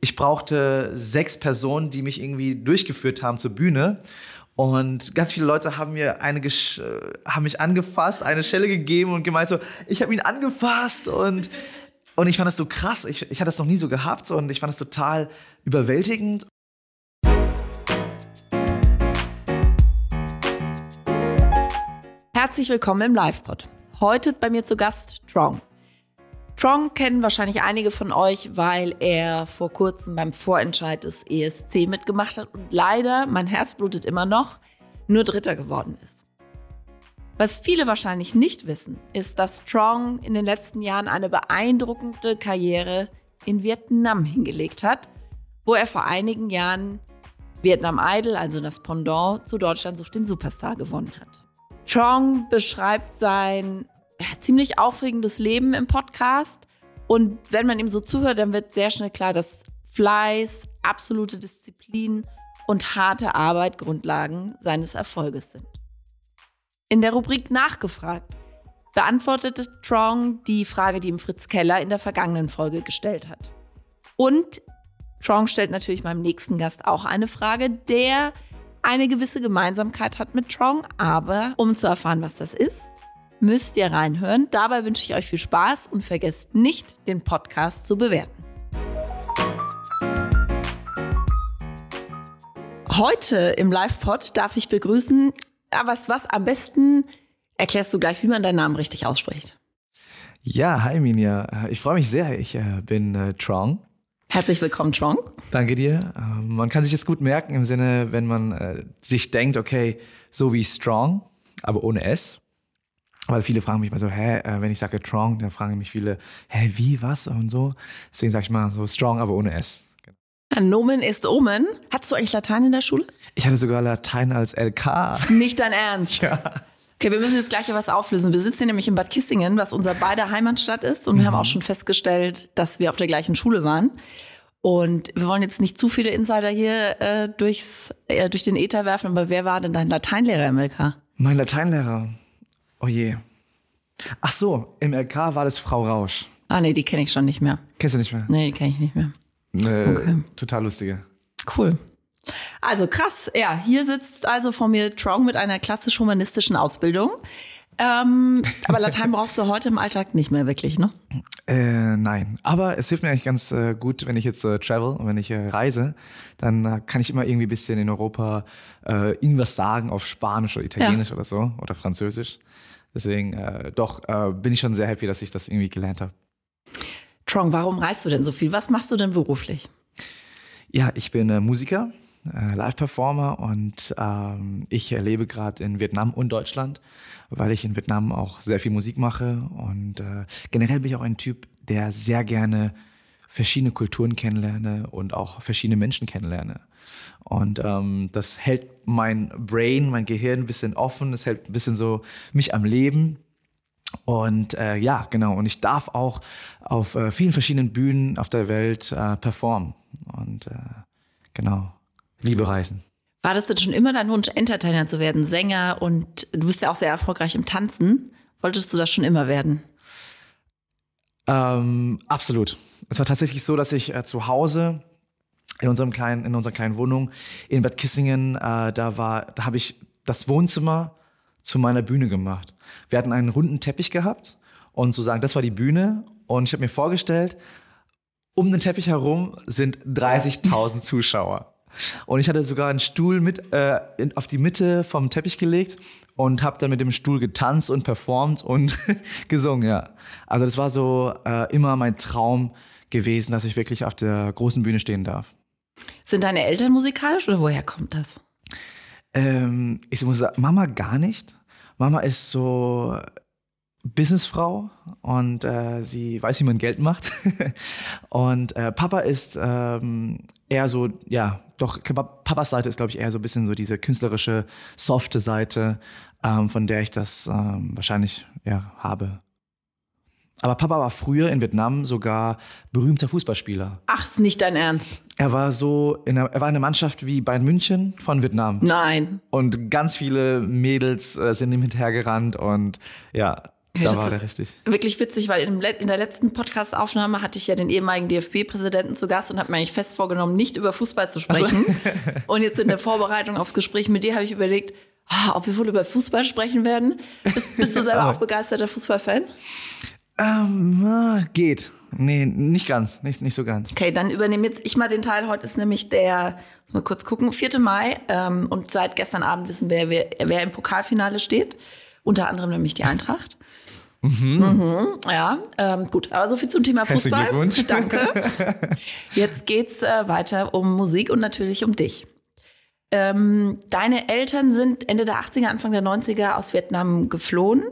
ich brauchte sechs Personen, die mich irgendwie durchgeführt haben zur Bühne. Und ganz viele Leute haben mir eine Gesch äh, haben mich angefasst, eine Stelle gegeben und gemeint so, ich habe ihn angefasst und und ich fand das so krass. Ich, ich hatte das noch nie so gehabt und ich fand das total überwältigend. Herzlich willkommen im Livepod. Heute bei mir zu Gast Strong. Strong kennen wahrscheinlich einige von euch, weil er vor kurzem beim Vorentscheid des ESC mitgemacht hat und leider, mein Herz blutet immer noch, nur Dritter geworden ist. Was viele wahrscheinlich nicht wissen, ist, dass Strong in den letzten Jahren eine beeindruckende Karriere in Vietnam hingelegt hat, wo er vor einigen Jahren Vietnam Idol, also das Pendant zu Deutschland sucht den Superstar gewonnen hat. Strong beschreibt sein ziemlich aufregendes Leben im Podcast. Und wenn man ihm so zuhört, dann wird sehr schnell klar, dass Fleiß, absolute Disziplin und harte Arbeit Grundlagen seines Erfolges sind. In der Rubrik Nachgefragt beantwortete Trong die Frage, die ihm Fritz Keller in der vergangenen Folge gestellt hat. Und Trong stellt natürlich meinem nächsten Gast auch eine Frage, der eine gewisse Gemeinsamkeit hat mit Trong, aber um zu erfahren, was das ist, müsst ihr reinhören. Dabei wünsche ich euch viel Spaß und vergesst nicht, den Podcast zu bewerten. Heute im Live-Pod darf ich begrüßen, aber was, was am besten erklärst du gleich, wie man deinen Namen richtig ausspricht. Ja, hi Minja. Ich freue mich sehr. Ich äh, bin äh, Trong. Herzlich willkommen, Trong. Danke dir. Äh, man kann sich das gut merken im Sinne, wenn man äh, sich denkt, okay, so wie Strong, aber ohne S. Weil viele fragen mich mal so, hä, äh, wenn ich sage Strong, dann fragen mich viele, hä, wie, was und so. Deswegen sage ich mal so Strong, aber ohne S. Nomen ist Omen. Hattest du eigentlich Latein in der Schule? Ich hatte sogar Latein als LK. Ist nicht dein Ernst? Ja. Okay, wir müssen jetzt gleich was auflösen. Wir sitzen hier nämlich in Bad Kissingen, was unser beider Heimatstadt ist. Und mhm. wir haben auch schon festgestellt, dass wir auf der gleichen Schule waren. Und wir wollen jetzt nicht zu viele Insider hier äh, durchs, äh, durch den Äther werfen, aber wer war denn dein Lateinlehrer im LK? Mein Lateinlehrer? Oh je. Ach so, im LK war das Frau Rausch. Ah nee, die kenne ich schon nicht mehr. Kennst du nicht mehr? Nee, die kenne ich nicht mehr. Äh, okay. Total lustige. Cool. Also krass, ja, hier sitzt also vor mir Trong mit einer klassisch-humanistischen Ausbildung. Ähm, aber Latein brauchst du heute im Alltag nicht mehr wirklich, ne? Äh, nein, aber es hilft mir eigentlich ganz äh, gut, wenn ich jetzt äh, travel und wenn ich äh, reise, dann äh, kann ich immer irgendwie ein bisschen in Europa äh, irgendwas sagen auf Spanisch oder Italienisch ja. oder so oder Französisch. Deswegen äh, doch äh, bin ich schon sehr happy, dass ich das irgendwie gelernt habe. Trong, warum reist du denn so viel? Was machst du denn beruflich? Ja, ich bin äh, Musiker, äh, Live-Performer und ähm, ich lebe gerade in Vietnam und Deutschland, weil ich in Vietnam auch sehr viel Musik mache und äh, generell bin ich auch ein Typ, der sehr gerne verschiedene Kulturen kennenlerne und auch verschiedene Menschen kennenlerne. Und ähm, das hält mein Brain, mein Gehirn ein bisschen offen, es hält ein bisschen so mich am Leben. Und äh, ja, genau. Und ich darf auch auf äh, vielen verschiedenen Bühnen auf der Welt äh, performen. Und äh, genau, liebe Reisen. War das denn schon immer dein Wunsch, Entertainer zu werden, Sänger? Und du bist ja auch sehr erfolgreich im Tanzen. Wolltest du das schon immer werden? Ähm, absolut. Es war tatsächlich so, dass ich äh, zu Hause in unserem kleinen, in unserer kleinen Wohnung in Bad Kissingen, äh, da war, da habe ich das Wohnzimmer zu meiner Bühne gemacht. Wir hatten einen runden Teppich gehabt und zu sagen, das war die Bühne und ich habe mir vorgestellt, um den Teppich herum sind 30.000 Zuschauer. Und ich hatte sogar einen Stuhl mit äh, in, auf die Mitte vom Teppich gelegt und habe dann mit dem Stuhl getanzt und performt und gesungen, ja. Also das war so äh, immer mein Traum gewesen, dass ich wirklich auf der großen Bühne stehen darf. Sind deine Eltern musikalisch oder woher kommt das? Ähm, ich muss sagen, Mama gar nicht. Mama ist so Businessfrau und äh, sie weiß, wie man Geld macht. und äh, Papa ist ähm, eher so, ja, doch, Papas Seite ist, glaube ich, eher so ein bisschen so diese künstlerische, softe Seite, ähm, von der ich das ähm, wahrscheinlich ja, habe. Aber Papa war früher in Vietnam sogar berühmter Fußballspieler. Ach, ist nicht dein Ernst. Er war so, in einer, er war in einer Mannschaft wie Bayern München von Vietnam. Nein. Und ganz viele Mädels äh, sind ihm hinterhergerannt und ja. Da Das war der richtig. Wirklich witzig, weil in, in der letzten Podcast-Aufnahme hatte ich ja den ehemaligen DFB-Präsidenten zu Gast und habe mir eigentlich fest vorgenommen, nicht über Fußball zu sprechen. Und jetzt in der Vorbereitung aufs Gespräch mit dir habe ich überlegt, ah, ob wir wohl über Fußball sprechen werden. Bist, bist du selber Ah. auch begeisterter Fußballfan? Ähm, na, geht. Nee, nicht ganz. Nicht, nicht so ganz. Okay, dann übernehme jetzt ich mal den Teil. Heute ist nämlich der, muss mal kurz gucken, 4. Mai. Ähm, und seit gestern Abend wissen wir, wer, wer im Pokalfinale steht. Unter anderem nämlich die Eintracht. Mhm. ja, ähm, gut. Aber so viel zum Thema Herzlichen Fußball. Glückwunsch. Danke. Jetzt geht's äh, weiter um Musik und natürlich um dich. Ähm, deine Eltern sind Ende der 80er, Anfang der 90er aus Vietnam geflohen.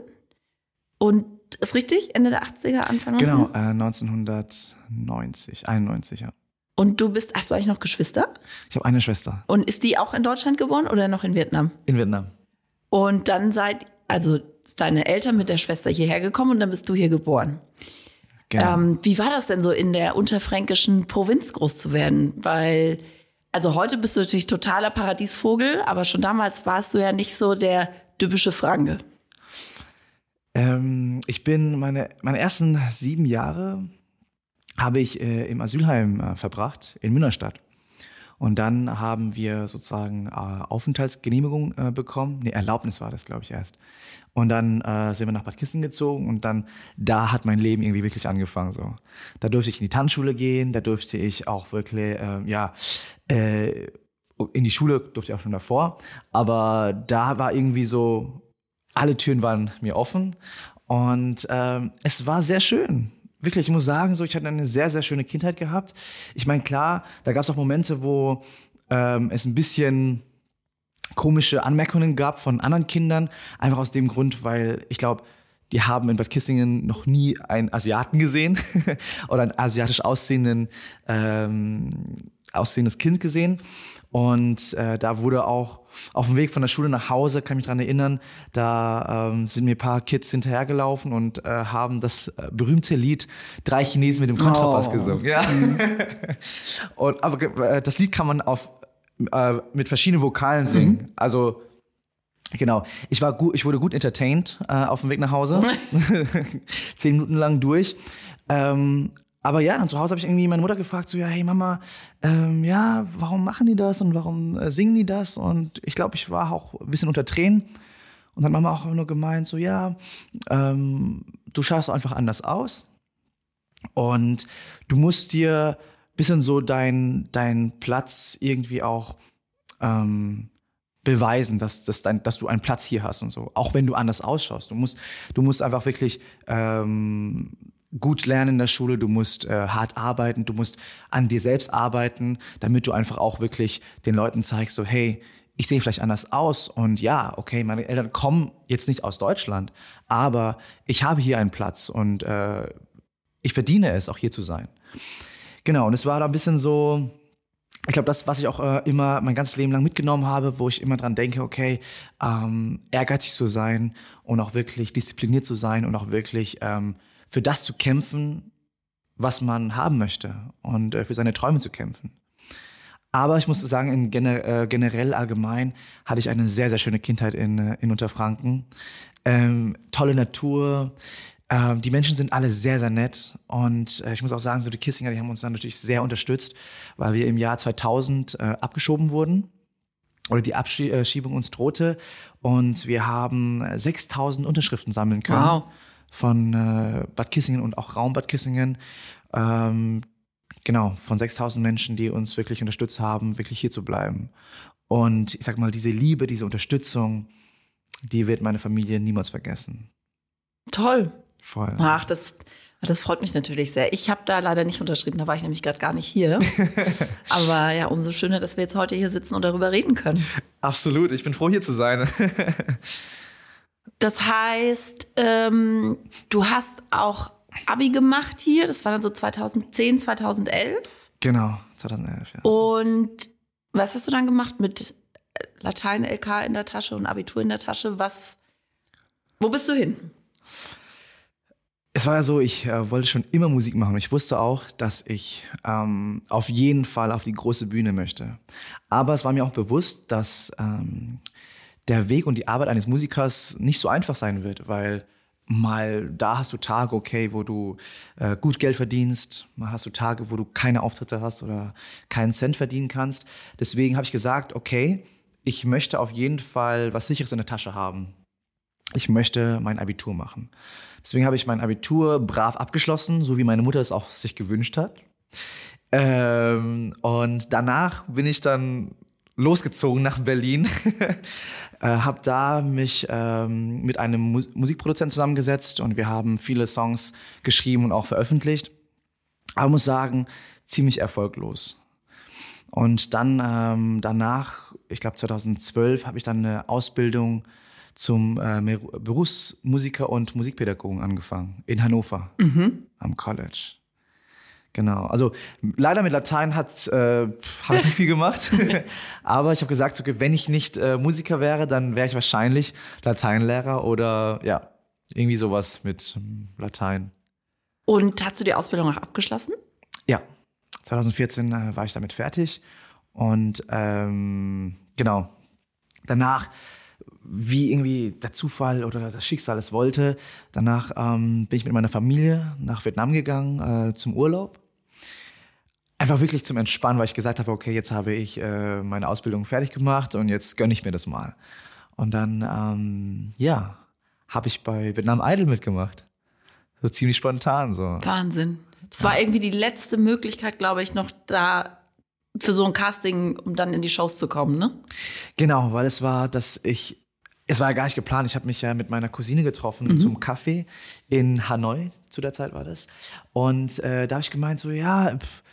Und ist richtig? Ende der 80er, Anfang 90er? Genau, äh, 1990, 91, ja. Und du bist, hast du eigentlich noch Geschwister? Ich habe eine Schwester Und ist die auch in Deutschland geboren oder noch in Vietnam? in Vietnam. Und dann seid, also ist deine Eltern mit der Schwester hierher gekommen und dann bist du hier geboren. Genau. Ähm, wie war das denn so in der unterfränkischen Provinz groß zu werden? Weil, also heute bist du natürlich totaler Paradiesvogel, aber schon damals warst du ja nicht so der typische Franke. Ähm, ich bin meine, meine ersten sieben Jahre habe ich äh, im Asylheim äh, verbracht in Münnerstadt. Und dann haben wir sozusagen äh, Aufenthaltsgenehmigung äh, bekommen. Nee, Erlaubnis war das, glaube ich, erst. Und dann äh, sind wir nach Bad Kissen gezogen und dann, da hat mein Leben irgendwie wirklich angefangen. So. Da durfte ich in die Tanzschule gehen, da durfte ich auch wirklich, äh, ja, äh, in die Schule durfte ich auch schon davor. Aber da war irgendwie so, alle Türen waren mir offen und ähm, es war sehr schön. Wirklich, ich muss sagen, so, ich hatte eine sehr, sehr schöne Kindheit gehabt. Ich meine, klar, da gab es auch Momente, wo ähm, es ein bisschen komische Anmerkungen gab von anderen Kindern, einfach aus dem Grund, weil ich glaube, die haben in Bad Kissingen noch nie einen Asiaten gesehen oder einen asiatisch aussehenden ähm, aussehendes Kind gesehen. Und äh, da wurde auch auf dem Weg von der Schule nach Hause, kann mich dran erinnern, da ähm, sind mir ein paar Kids hinterhergelaufen und äh, haben das äh, berühmte Lied Drei Chinesen mit dem Kontrabass Oh. gesungen. Ja. und, aber äh, das Lied kann man auf, äh, mit verschiedenen Vokalen singen. Also Genau. Ich war gut, ich wurde gut entertained äh, auf dem Weg nach Hause. Zehn Minuten lang durch. Ähm, aber ja, dann zu Hause habe ich irgendwie meine Mutter gefragt, so, ja, hey Mama, ähm, ja, warum machen die das und warum äh, singen die das? Und ich glaube, ich war auch ein bisschen unter Tränen. Und dann hat Mama auch nur gemeint, so, ja, ähm, du schaust einfach anders aus. Und du musst dir ein bisschen so deinen dein Platz irgendwie auch ähm, beweisen, dass, dass, dein, dass du einen Platz hier hast und so. Auch wenn du anders ausschaust. Du musst, du musst einfach wirklich ähm, gut lernen in der Schule, du musst äh, hart arbeiten, du musst an dir selbst arbeiten, damit du einfach auch wirklich den Leuten zeigst, so hey, ich sehe vielleicht anders aus und ja, okay, meine Eltern kommen jetzt nicht aus Deutschland, aber ich habe hier einen Platz und äh, ich verdiene es, auch hier zu sein. Genau, und es war da ein bisschen so, ich glaube, das, was ich auch äh, immer mein ganzes Leben lang mitgenommen habe, wo ich immer dran denke, okay, ähm, ehrgeizig zu sein und auch wirklich diszipliniert zu sein und auch wirklich ähm, für das zu kämpfen, was man haben möchte und äh, für seine Träume zu kämpfen. Aber ich muss sagen, in gener äh, generell allgemein hatte ich eine sehr, sehr schöne Kindheit in, äh, in Unterfranken. Ähm, tolle Natur. Ähm, die Menschen sind alle sehr, sehr nett. Und äh, ich muss auch sagen, so die Kissinger, die haben uns dann natürlich sehr unterstützt, weil wir im Jahr 2000 äh, abgeschoben wurden oder die Abschiebung uns drohte. Und wir haben 6000 Unterschriften sammeln können Wow. von äh, Bad Kissingen und auch Raum Bad Kissingen. Ähm, genau, von 6000 Menschen, die uns wirklich unterstützt haben, wirklich hier zu bleiben. Und ich sag mal, diese Liebe, diese Unterstützung, die wird meine Familie niemals vergessen. Toll. Voll. Ach, das, das freut mich natürlich sehr. Ich habe da leider nicht unterschrieben, da war ich nämlich gerade gar nicht hier. Aber ja, umso schöner, dass wir jetzt heute hier sitzen und darüber reden können. Absolut, ich bin froh, hier zu sein. Das heißt, ähm, du hast auch Abi gemacht hier, das war dann so 2010, 2011. genau, 2011, ja. Und was hast du dann gemacht mit Latein, LK in der Tasche und Abitur in der Tasche? Was, wo bist du hin? Es war ja so, ich äh, wollte schon immer Musik machen. Ich wusste auch, dass ich ähm, auf jeden Fall auf die große Bühne möchte. Aber es war mir auch bewusst, dass ähm, der Weg und die Arbeit eines Musikers nicht so einfach sein wird, weil mal da hast du Tage, okay, wo du äh, gut Geld verdienst, mal hast du Tage, wo du keine Auftritte hast oder keinen Cent verdienen kannst. Deswegen habe ich gesagt, okay, ich möchte auf jeden Fall was Sicheres in der Tasche haben. Ich möchte mein Abitur machen. Deswegen habe ich mein Abitur brav abgeschlossen, so wie meine Mutter es auch sich gewünscht hat. Ähm, und danach bin ich dann losgezogen nach Berlin, äh, habe da mich ähm, mit einem Mu Musikproduzenten zusammengesetzt und wir haben viele Songs geschrieben und auch veröffentlicht. Aber muss sagen, ziemlich erfolglos. Und dann ähm, danach, ich glaube 2012, habe ich dann eine Ausbildung zum äh, Berufsmusiker und Musikpädagogen angefangen in Hannover mhm. am College. Genau. Also leider mit Latein hat äh, habe ich nicht viel gemacht, aber ich habe gesagt, okay, wenn ich nicht äh, Musiker wäre, dann wäre ich wahrscheinlich Lateinlehrer oder ja irgendwie sowas mit ähm, Latein. Und hast du die Ausbildung auch abgeschlossen? Ja, 2014 äh, war ich damit fertig und ähm, genau danach wie irgendwie der Zufall oder das Schicksal es wollte. Danach ähm, bin ich mit meiner Familie nach Vietnam gegangen äh, zum Urlaub einfach wirklich zum Entspannen, weil ich gesagt habe, okay, jetzt habe ich äh, meine Ausbildung fertig gemacht und jetzt gönne ich mir das mal. Und dann, ähm, ja, habe ich bei Vietnam Idol mitgemacht. So ziemlich spontan so. Wahnsinn. Das war irgendwie die letzte Möglichkeit, glaube ich, noch da für so ein Casting, um dann in die Shows zu kommen, ne? Genau, weil es war, dass ich es war ja gar nicht geplant. Ich habe mich ja mit meiner Cousine getroffen mhm. zum Kaffee in Hanoi, zu der Zeit war das. Und äh, da habe ich gemeint, so, ja, pff,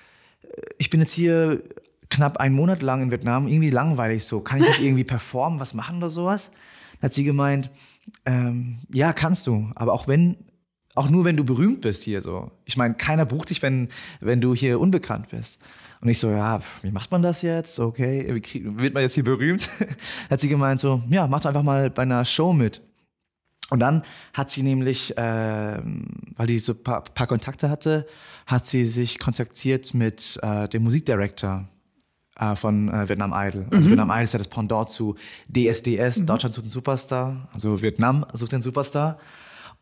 ich bin jetzt hier knapp einen Monat lang in Vietnam, irgendwie langweilig so. Kann ich nicht irgendwie performen, was machen oder sowas? Dann hat sie gemeint, ähm, ja, kannst du, aber auch wenn, auch nur wenn du berühmt bist hier so. Ich meine, keiner bucht dich, wenn, wenn du hier unbekannt bist. Und ich so, ja, wie macht man das jetzt? Okay, wie krieg, wird man jetzt hier berühmt? hat sie gemeint so, ja, mach doch einfach mal bei einer Show mit. Und dann hat sie nämlich, äh, weil die so paar, paar Kontakte hatte, hat sie sich kontaktiert mit äh, dem Musikdirektor äh, von äh, Vietnam Idol. Also mhm. Vietnam Idol ist ja das Pendant zu DSDS, mhm. Deutschland sucht einen Superstar. Also Vietnam sucht einen Superstar.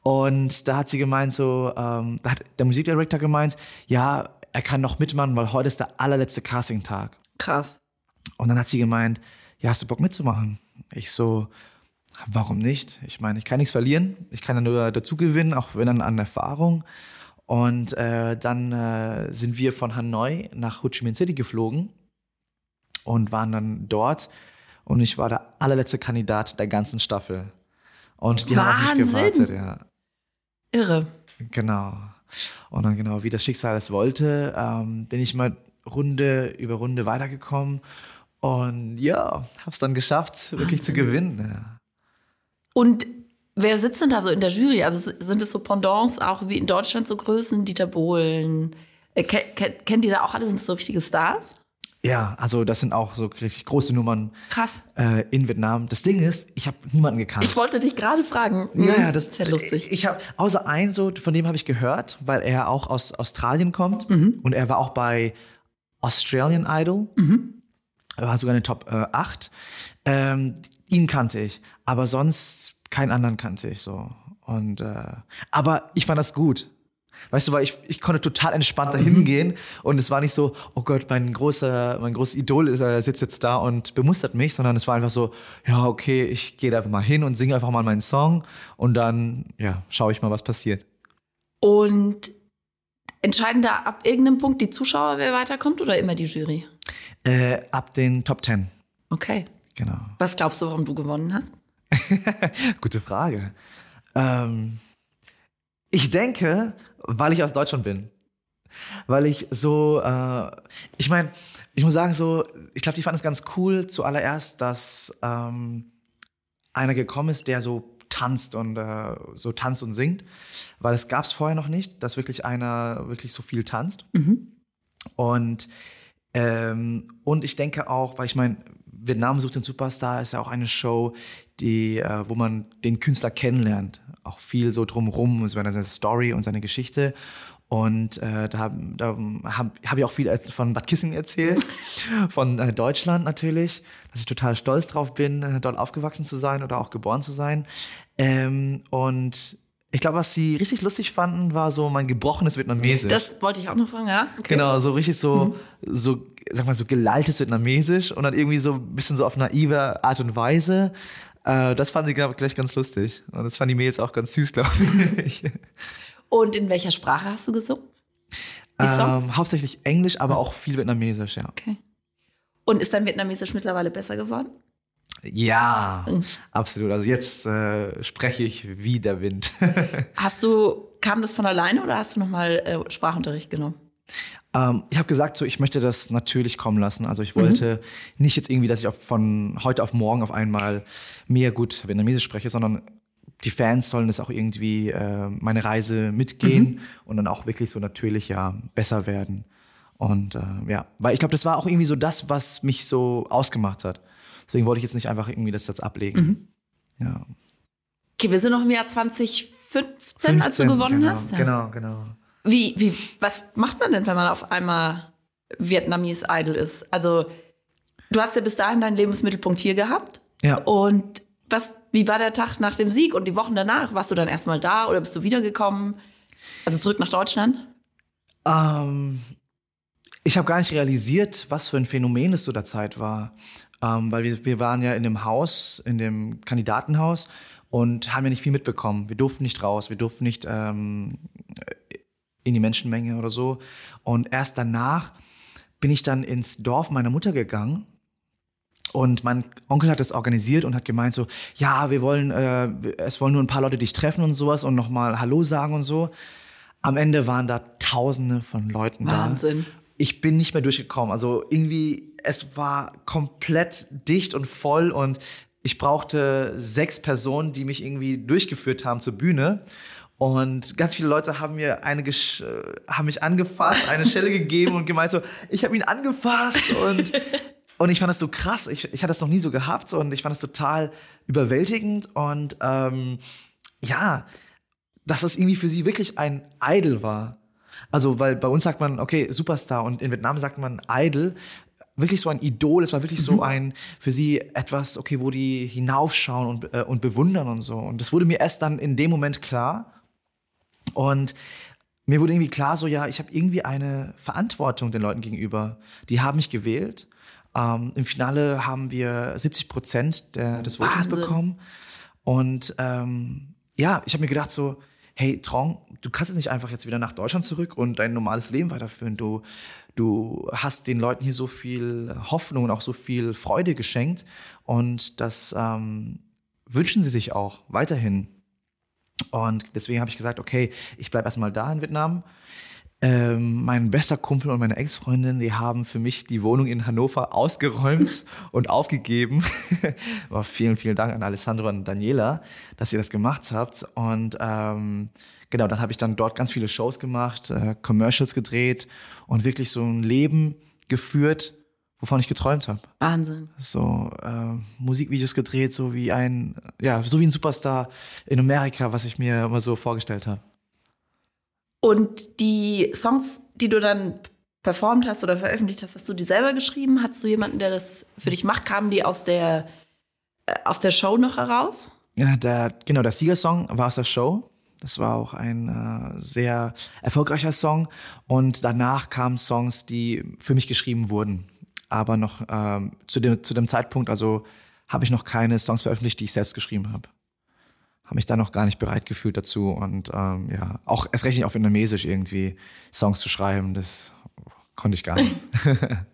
Und da hat sie gemeint, so, ähm, da hat der Musikdirektor gemeint, ja, er kann noch mitmachen, weil heute ist der allerletzte Casting-Tag. Krass. Und dann hat sie gemeint, ja, hast du Bock mitzumachen? Ich so, warum nicht? Ich meine, ich kann nichts verlieren. Ich kann ja nur dazu gewinnen, auch wenn dann an Erfahrung. Und äh, dann äh, sind wir von Hanoi nach Ho Chi Minh City geflogen und waren dann dort. Und ich war der allerletzte Kandidat der ganzen Staffel. Und die Wahnsinn. haben auf mich gewartet, ja. Irre. Genau. Und dann genau, wie das Schicksal es wollte, ähm, bin ich mal Runde über Runde weitergekommen. Und ja, hab's dann geschafft, wirklich Wahnsinn. zu gewinnen. Ja. Und Wer sitzt denn da so in der Jury? Also sind es so Pendants auch wie in Deutschland so Größen, Dieter Bohlen? Äh, kennt, kennt ihr da auch alle? Sind es so richtige Stars? Ja, also das sind auch so richtig große Nummern. Krass. Äh, in Vietnam. Das Ding ist, ich habe niemanden gekannt. Ich wollte dich gerade fragen. Ja, ja, das ist ja lustig. Ich habe außer einen so, von dem habe ich gehört, weil er auch aus Australien kommt mhm. und er war auch bei Australian Idol. Mhm. Er war sogar in den Top äh, 8. Ähm, ihn kannte ich, aber sonst keinen anderen kannte ich so. Und äh, aber ich fand das gut. Weißt du, weil ich, ich konnte total entspannt dahin gehen und es war nicht so, oh Gott, mein großer, mein großes Idol ist, äh, sitzt jetzt da und bemustert mich, sondern es war einfach so, ja, okay, ich gehe da einfach mal hin und singe einfach mal meinen Song und dann, ja, schaue ich mal, was passiert. Und entscheiden da ab irgendeinem Punkt die Zuschauer, wer weiterkommt oder immer die Jury? Äh, ab den Top Ten. Okay. Genau. Was glaubst du, warum du gewonnen hast? Gute Frage. Ähm, ich denke, weil ich aus Deutschland bin. Weil ich so, äh, ich meine, ich muss sagen, so, ich glaube, die fanden es ganz cool zuallererst, dass ähm, einer gekommen ist, der so tanzt und äh, so tanzt und singt, weil es gab es vorher noch nicht, dass wirklich einer wirklich so viel tanzt. Mhm. Und ähm, und ich denke auch, weil ich meine, Vietnam sucht den Superstar ist ja auch eine Show, die, äh, wo man den Künstler kennenlernt. Auch viel so drumherum, seine Story und seine Geschichte. Und äh, da, da habe hab ich auch viel von Bad Kissing erzählt, von äh, Deutschland natürlich, dass ich total stolz drauf bin, äh, dort aufgewachsen zu sein oder auch geboren zu sein. Ähm, und ich glaube, was sie richtig lustig fanden, war so mein gebrochenes Vietnamesisch. Das wollte ich auch noch fragen, ja. Okay. Genau, so richtig so, mhm. so, sag mal, so gelalltes Vietnamesisch und dann irgendwie so ein bisschen so auf naive Art und Weise. Äh, das fanden sie, glaube ich, gleich ganz lustig. Und das fanden die Mails auch ganz süß, glaube ich. Und in welcher Sprache hast du gesungen? Ähm, hauptsächlich Englisch, aber auch viel Vietnamesisch, ja. Okay. Und ist dein Vietnamesisch mittlerweile besser geworden? Ja, mhm. absolut. Also jetzt äh, spreche ich wie der Wind. hast du, kam das von alleine oder hast du nochmal äh, Sprachunterricht genommen? Ähm, ich habe gesagt, so ich möchte das natürlich kommen lassen. Also ich wollte mhm. nicht jetzt irgendwie, dass ich von heute auf morgen auf einmal mehr gut Vietnamesisch spreche, sondern die Fans sollen das auch irgendwie äh, meine Reise mitgehen mhm. und dann auch wirklich so natürlich ja besser werden. Und äh, ja, weil ich glaube, das war auch irgendwie so das, was mich so ausgemacht hat. Deswegen wollte ich jetzt nicht einfach irgendwie das jetzt ablegen. Mhm. Ja. Okay, wir sind noch im Jahr 2015, 15, als du gewonnen genau, hast. Ja. Genau, genau. Wie, wie, was macht man denn, wenn man auf einmal Vietnamese Idol ist? Also, du hast ja bis dahin deinen Lebensmittelpunkt hier gehabt. Ja. Und was, wie war der Tag nach dem Sieg und die Wochen danach? Warst du dann erstmal da oder bist du wiedergekommen? Also zurück nach Deutschland? Ähm, ich habe gar nicht realisiert, was für ein Phänomen es zu der Zeit war. Ähm, weil wir, wir waren ja in dem Haus, in dem Kandidatenhaus und haben ja nicht viel mitbekommen. Wir durften nicht raus, wir durften nicht ähm, in die Menschenmenge oder so. Und erst danach bin ich dann ins Dorf meiner Mutter gegangen und mein Onkel hat das organisiert und hat gemeint so, ja, wir wollen, äh, es wollen nur ein paar Leute dich treffen und sowas und nochmal Hallo sagen und so. Am Ende waren da Tausende von Leuten Wahnsinn. da. Wahnsinn. Ich bin nicht mehr durchgekommen. Also irgendwie es war komplett dicht und voll und ich brauchte sechs Personen, die mich irgendwie durchgeführt haben zur Bühne. Und ganz viele Leute haben mir eine Gesch haben mich angefasst, eine Stelle gegeben und gemeint so, ich habe ihn angefasst und und ich fand das so krass. Ich, ich hatte das noch nie so gehabt und ich fand das total überwältigend und ähm, ja, dass das irgendwie für sie wirklich ein Idol war. Also, weil bei uns sagt man, okay, Superstar und in Vietnam sagt man Idol wirklich so ein Idol, es war wirklich mhm. so ein für sie etwas, okay, wo die hinaufschauen und, äh, und bewundern und so. Und das wurde mir erst dann in dem Moment klar. Und mir wurde irgendwie klar, so ja, ich habe irgendwie eine Verantwortung den Leuten gegenüber. Die haben mich gewählt. Ähm, Im Finale haben wir 70 Prozent des Votings bekommen. Und ähm, ja, ich habe mir gedacht so, hey Trong, du kannst jetzt nicht einfach jetzt wieder nach Deutschland zurück und dein normales Leben weiterführen. Du, du hast den Leuten hier so viel Hoffnung und auch so viel Freude geschenkt und das ähm, wünschen sie sich auch weiterhin. Und deswegen habe ich gesagt, okay, ich bleibe erstmal da in Vietnam. Ähm, mein bester Kumpel und meine Ex-Freundin, die haben für mich die Wohnung in Hannover ausgeräumt und aufgegeben. Aber vielen, vielen Dank an Alessandro und Daniela, dass ihr das gemacht habt. Und ähm, genau, dann habe ich dann dort ganz viele Shows gemacht, äh, Commercials gedreht und wirklich so ein Leben geführt, wovon ich geträumt habe. Wahnsinn. So äh, Musikvideos gedreht, so wie ein, ja, so wie ein Superstar in Amerika, was ich mir immer so vorgestellt habe. Und die Songs, die du dann performt hast oder veröffentlicht hast, hast du die selber geschrieben? Hattest du jemanden, der das für dich macht? Kamen die aus der, äh, aus der Show noch heraus? Ja, der, genau, der Siegersong war aus der Show. Das war auch ein äh, sehr erfolgreicher Song. Und danach kamen Songs, die für mich geschrieben wurden. Aber noch ähm, zu, dem, zu dem Zeitpunkt, also habe ich noch keine Songs veröffentlicht, die ich selbst geschrieben habe. Habe mich da noch gar nicht bereit gefühlt dazu. Und ähm, ja, auch erst recht nicht auf Vietnamesisch irgendwie Songs zu schreiben, das konnte ich gar nicht.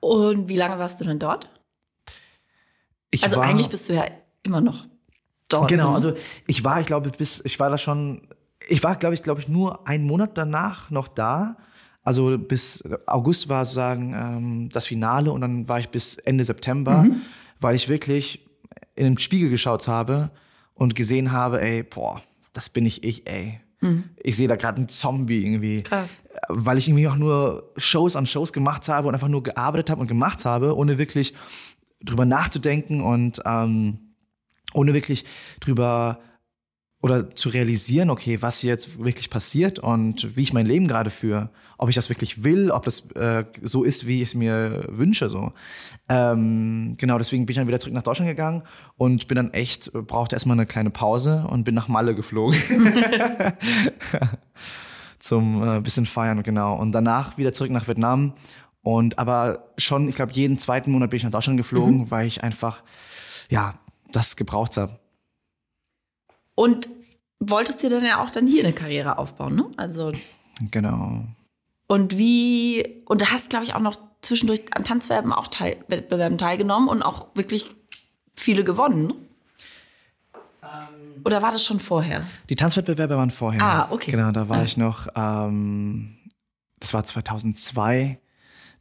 Und wie lange warst du denn dort? Ich also war, eigentlich bist du ja immer noch dort. Genau, ne? also ich war, ich glaube, bis, ich war da schon, ich war, glaube ich, glaube ich, nur einen Monat danach noch da. Also bis August war sozusagen ähm, das Finale und dann war ich bis Ende September, mhm. weil ich wirklich in den Spiegel geschaut habe und gesehen habe, ey, boah, das bin ich ich, ey. Mhm. Ich sehe da gerade einen Zombie irgendwie. Krass. Weil ich irgendwie auch nur Shows an Shows gemacht habe und einfach nur gearbeitet habe und gemacht habe, ohne wirklich drüber nachzudenken und ähm, ohne wirklich drüber oder zu realisieren, okay, was jetzt wirklich passiert und wie ich mein Leben gerade führe, ob ich das wirklich will, ob das äh, so ist, wie ich es mir wünsche. So. Ähm, genau, deswegen bin ich dann wieder zurück nach Deutschland gegangen und bin dann echt, brauchte erstmal eine kleine Pause und bin nach Malle geflogen. Zum äh, bisschen feiern, genau. Und danach wieder zurück nach Vietnam. Und aber schon, ich glaube, jeden zweiten Monat bin ich nach Deutschland geflogen, mhm. weil ich einfach, ja, das gebraucht habe. Und wolltest dir dann ja auch dann hier eine Karriere aufbauen, ne? Also. Genau. Und wie, und du hast, glaube ich, auch noch zwischendurch an Tanzwettbewerben auch teil, Wettbewerben teilgenommen und auch wirklich viele gewonnen, ne? Ähm, Oder war das schon vorher? Die Tanzwettbewerbe waren vorher. Ah, okay. Genau, da war ah. ich noch, ähm, das war 2002,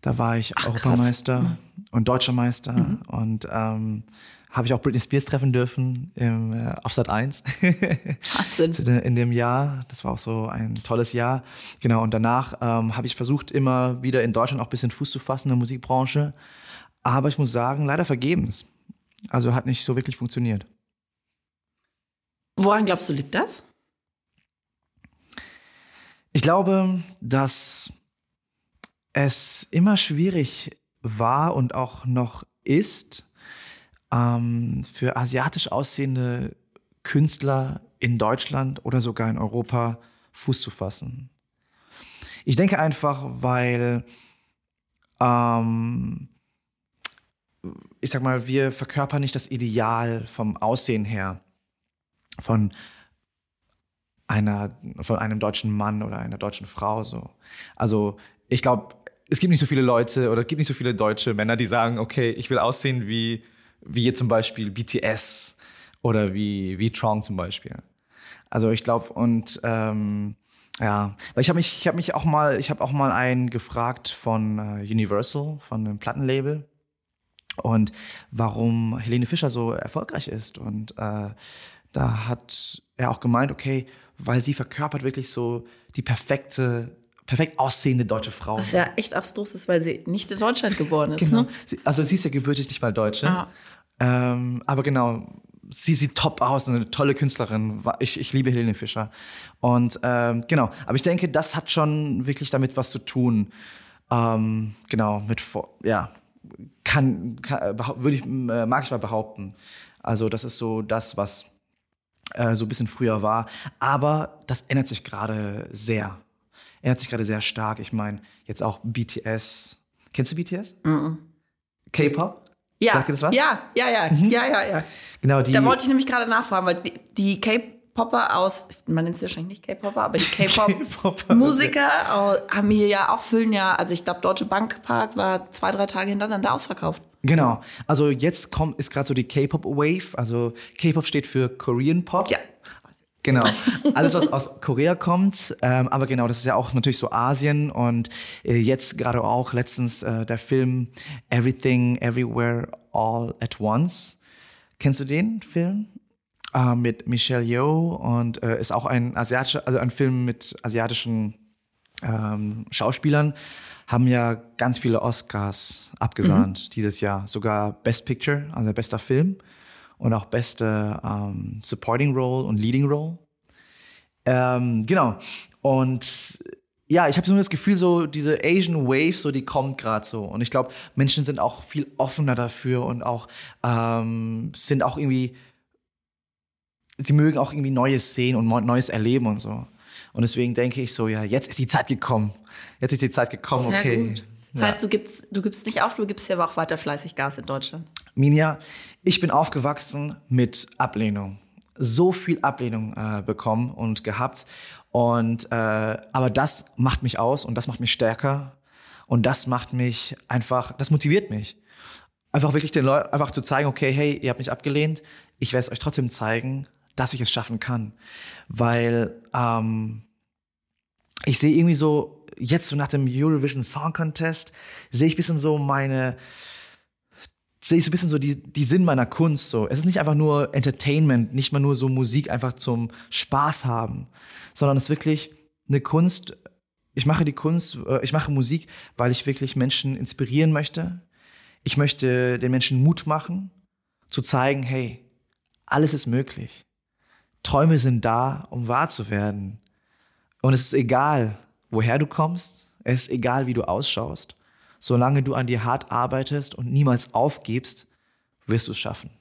da war ich Ach, Europameister mhm. und Deutscher Meister mhm. und ähm, habe ich auch Britney Spears treffen dürfen im, äh, auf Sat 1. Wahnsinn. in dem Jahr. Das war auch so ein tolles Jahr. Genau, und danach ähm, habe ich versucht, immer wieder in Deutschland auch ein bisschen Fuß zu fassen in der Musikbranche. Aber ich muss sagen, leider vergebens. Also hat nicht so wirklich funktioniert. Woran glaubst du, liegt das? Ich glaube, dass es immer schwierig war und auch noch ist, ähm, für asiatisch aussehende Künstler in Deutschland oder sogar in Europa Fuß zu fassen. Ich denke einfach, weil ähm, ich sag mal, wir verkörpern nicht das Ideal vom Aussehen her von einer, von einem deutschen Mann oder einer deutschen Frau so. Also ich glaube, es gibt nicht so viele Leute oder es gibt nicht so viele deutsche Männer, die sagen, okay, ich will aussehen wie wie zum Beispiel BTS oder wie, wie Trong zum Beispiel. Also ich glaube, und ähm, ja, weil ich habe mich, ich habe mich auch mal, ich habe auch mal einen gefragt von äh, Universal, von einem Plattenlabel, und warum Helene Fischer so erfolgreich ist. Und äh, da hat er auch gemeint, okay, weil sie verkörpert wirklich so die perfekte perfekt aussehende deutsche Frau. Was ja echt abstrus ist, weil sie nicht in Deutschland geboren ist. Genau. Ne? Sie, also sie ist ja gebürtig nicht mal Deutsche. Ah. Ähm, aber genau, sie sieht top aus, eine tolle Künstlerin. Ich, ich liebe Helene Fischer. Und ähm, genau, aber ich denke, das hat schon wirklich damit was zu tun. Ähm, genau, mit, ja, kann, kann würde ich, äh, mag ich mal behaupten. Also, das ist so das, was äh, so ein bisschen früher war. Aber das ändert sich gerade sehr. Ändert sich gerade sehr stark. Ich meine, jetzt auch BTS. Kennst du BTS? Mm -mm. K-Pop? Ja. Sagt ihr das was? Ja, ja, ja, mhm. ja, ja, ja. Genau, die. Da wollte ich nämlich gerade nachfragen, weil die K-Popper aus, man nennt sie wahrscheinlich nicht K-Popper, aber die K-Pop-Musiker haben hier ja auch füllen ja, also ich glaube, Deutsche Bankpark war zwei, drei Tage hintereinander ausverkauft. Genau. Also jetzt kommt, ist gerade so die K-Pop-Wave. Also K-Pop steht für Korean Pop. Ja. Genau. Alles, was aus Korea kommt. Ähm, aber genau, das ist ja auch natürlich so Asien und äh, jetzt gerade auch letztens äh, der Film Everything, Everywhere, All at Once. Kennst du den Film? Äh, mit Michelle Yeoh und äh, ist auch ein asiatischer, also ein Film mit asiatischen ähm, Schauspielern. Haben ja ganz viele Oscars abgesahnt mhm. dieses Jahr. Sogar Best Picture, also bester Film und auch beste ähm, Supporting Role und Leading Role. Ähm, genau. Und ja, ich habe so das Gefühl, so diese Asian Wave, so die kommt gerade so. Und ich glaube, Menschen sind auch viel offener dafür und auch ähm, sind auch irgendwie, sie mögen auch irgendwie Neues sehen und Neues erleben und so. Und deswegen denke ich so, ja, jetzt ist die Zeit gekommen. Jetzt ist die Zeit gekommen, Sehr okay. Gut. Das ja. heißt, du gibst, du gibst nicht auf, du gibst ja aber auch weiter fleißig Gas in Deutschland. Minja, ich bin aufgewachsen mit Ablehnung. So viel Ablehnung äh, bekommen und gehabt. Und äh, aber das macht mich aus und das macht mich stärker. Und das macht mich einfach, das motiviert mich. Einfach wirklich den Leuten einfach zu zeigen, okay, hey, ihr habt mich abgelehnt, ich werde es euch trotzdem zeigen, dass ich es schaffen kann. Weil ähm, ich sehe irgendwie so, jetzt so nach dem Eurovision Song Contest, sehe ich ein bisschen so meine, sehe ich so ein bisschen so die, die Sinn meiner Kunst. So. Es ist nicht einfach nur Entertainment, nicht mal nur so Musik einfach zum Spaß haben, sondern es ist wirklich eine Kunst. Ich mache die Kunst, äh, ich mache Musik, weil ich wirklich Menschen inspirieren möchte. Ich möchte den Menschen Mut machen, zu zeigen, hey, alles ist möglich. Träume sind da, um wahr zu werden. Und es ist egal, woher du kommst, es ist egal, wie du ausschaust. Solange du an dir hart arbeitest und niemals aufgibst, wirst du es schaffen.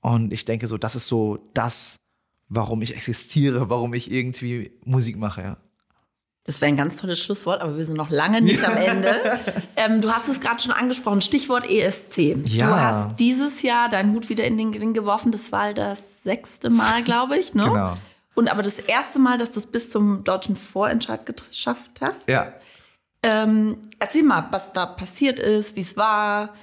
Und ich denke so, das ist so das, warum ich existiere, warum ich irgendwie Musik mache, ja. Das wäre ein ganz tolles Schlusswort, aber wir sind noch lange nicht am Ende. ähm, du hast es gerade schon angesprochen, Stichwort ESC. Ja. Du hast dieses Jahr deinen Hut wieder in den Ring geworfen. Das war das sechste Mal, glaube ich. Ne? Genau. Und aber das erste Mal, dass du es bis zum deutschen Vorentscheid geschafft hast. Ja. Ähm, erzähl mal, was da passiert ist, wie es war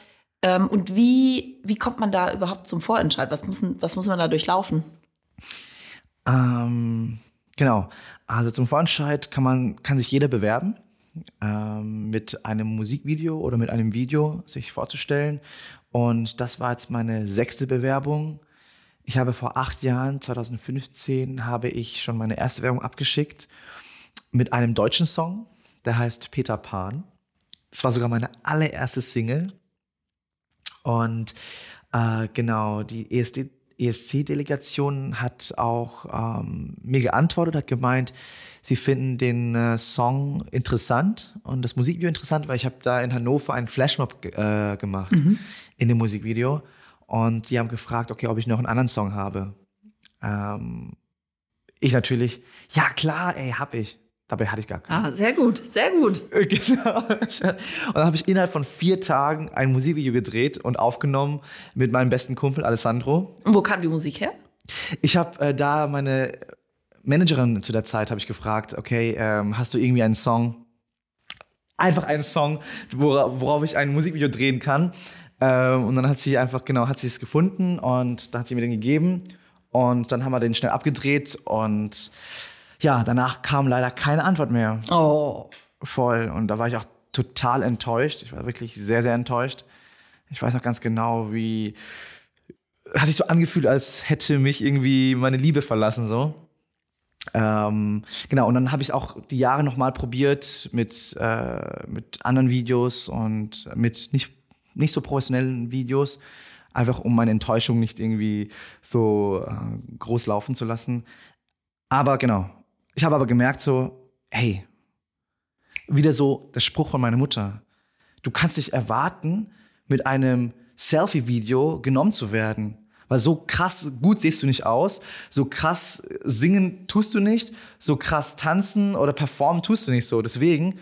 ähm, und wie, wie kommt man da überhaupt zum Vorentscheid? Was, müssen, was muss man da durchlaufen? Ähm, genau. Also zum Vorentscheid kann man, kann sich jeder bewerben, ähm, mit einem Musikvideo oder mit einem Video sich vorzustellen. Und das war jetzt meine sechste Bewerbung. Ich habe vor acht Jahren, 2015, habe ich schon meine erste Werbung abgeschickt mit einem deutschen Song, der heißt Peter Pan. Das war sogar meine allererste Single. Und äh, genau, die ESC-Delegation hat auch ähm, mir geantwortet, hat gemeint, sie finden den äh, Song interessant und das Musikvideo interessant, weil ich habe da in Hannover einen Flashmob äh, gemacht in dem Musikvideo und die haben gefragt, okay, ob ich noch einen anderen Song habe. Ähm, ich natürlich, ja klar, ey, hab ich. Dabei hatte ich gar keinen. Ah, sehr gut, sehr gut. Genau. Und dann habe ich innerhalb von vier Tagen ein Musikvideo gedreht und aufgenommen mit meinem besten Kumpel Alessandro. Und wo kam die Musik her? Ich habe äh, da meine Managerin zu der Zeit habe ich gefragt, okay, ähm, hast du irgendwie einen Song, einfach einen Song, wora, worauf ich ein Musikvideo drehen kann? Ähm, und dann hat sie einfach genau, hat sie es gefunden und da hat sie mir den gegeben und dann haben wir den schnell abgedreht und ja, danach kam leider keine Antwort mehr. Oh. Voll. Und da war ich auch total enttäuscht. Ich war wirklich sehr, sehr enttäuscht. Ich weiß noch ganz genau, wie. Hat sich so angefühlt, als hätte mich irgendwie meine Liebe verlassen, so. Ähm, genau, und dann habe ich auch die Jahre nochmal probiert mit, äh, mit anderen Videos und mit nicht, nicht so professionellen Videos, einfach um meine Enttäuschung nicht irgendwie so äh, groß laufen zu lassen. Aber genau, ich habe aber gemerkt so, hey, wieder so der Spruch von meiner Mutter. Du kannst nicht erwarten, mit einem Selfie-Video genommen zu werden. Weil so krass gut siehst du nicht aus, so krass singen tust du nicht, so krass tanzen oder performen tust du nicht so. Deswegen,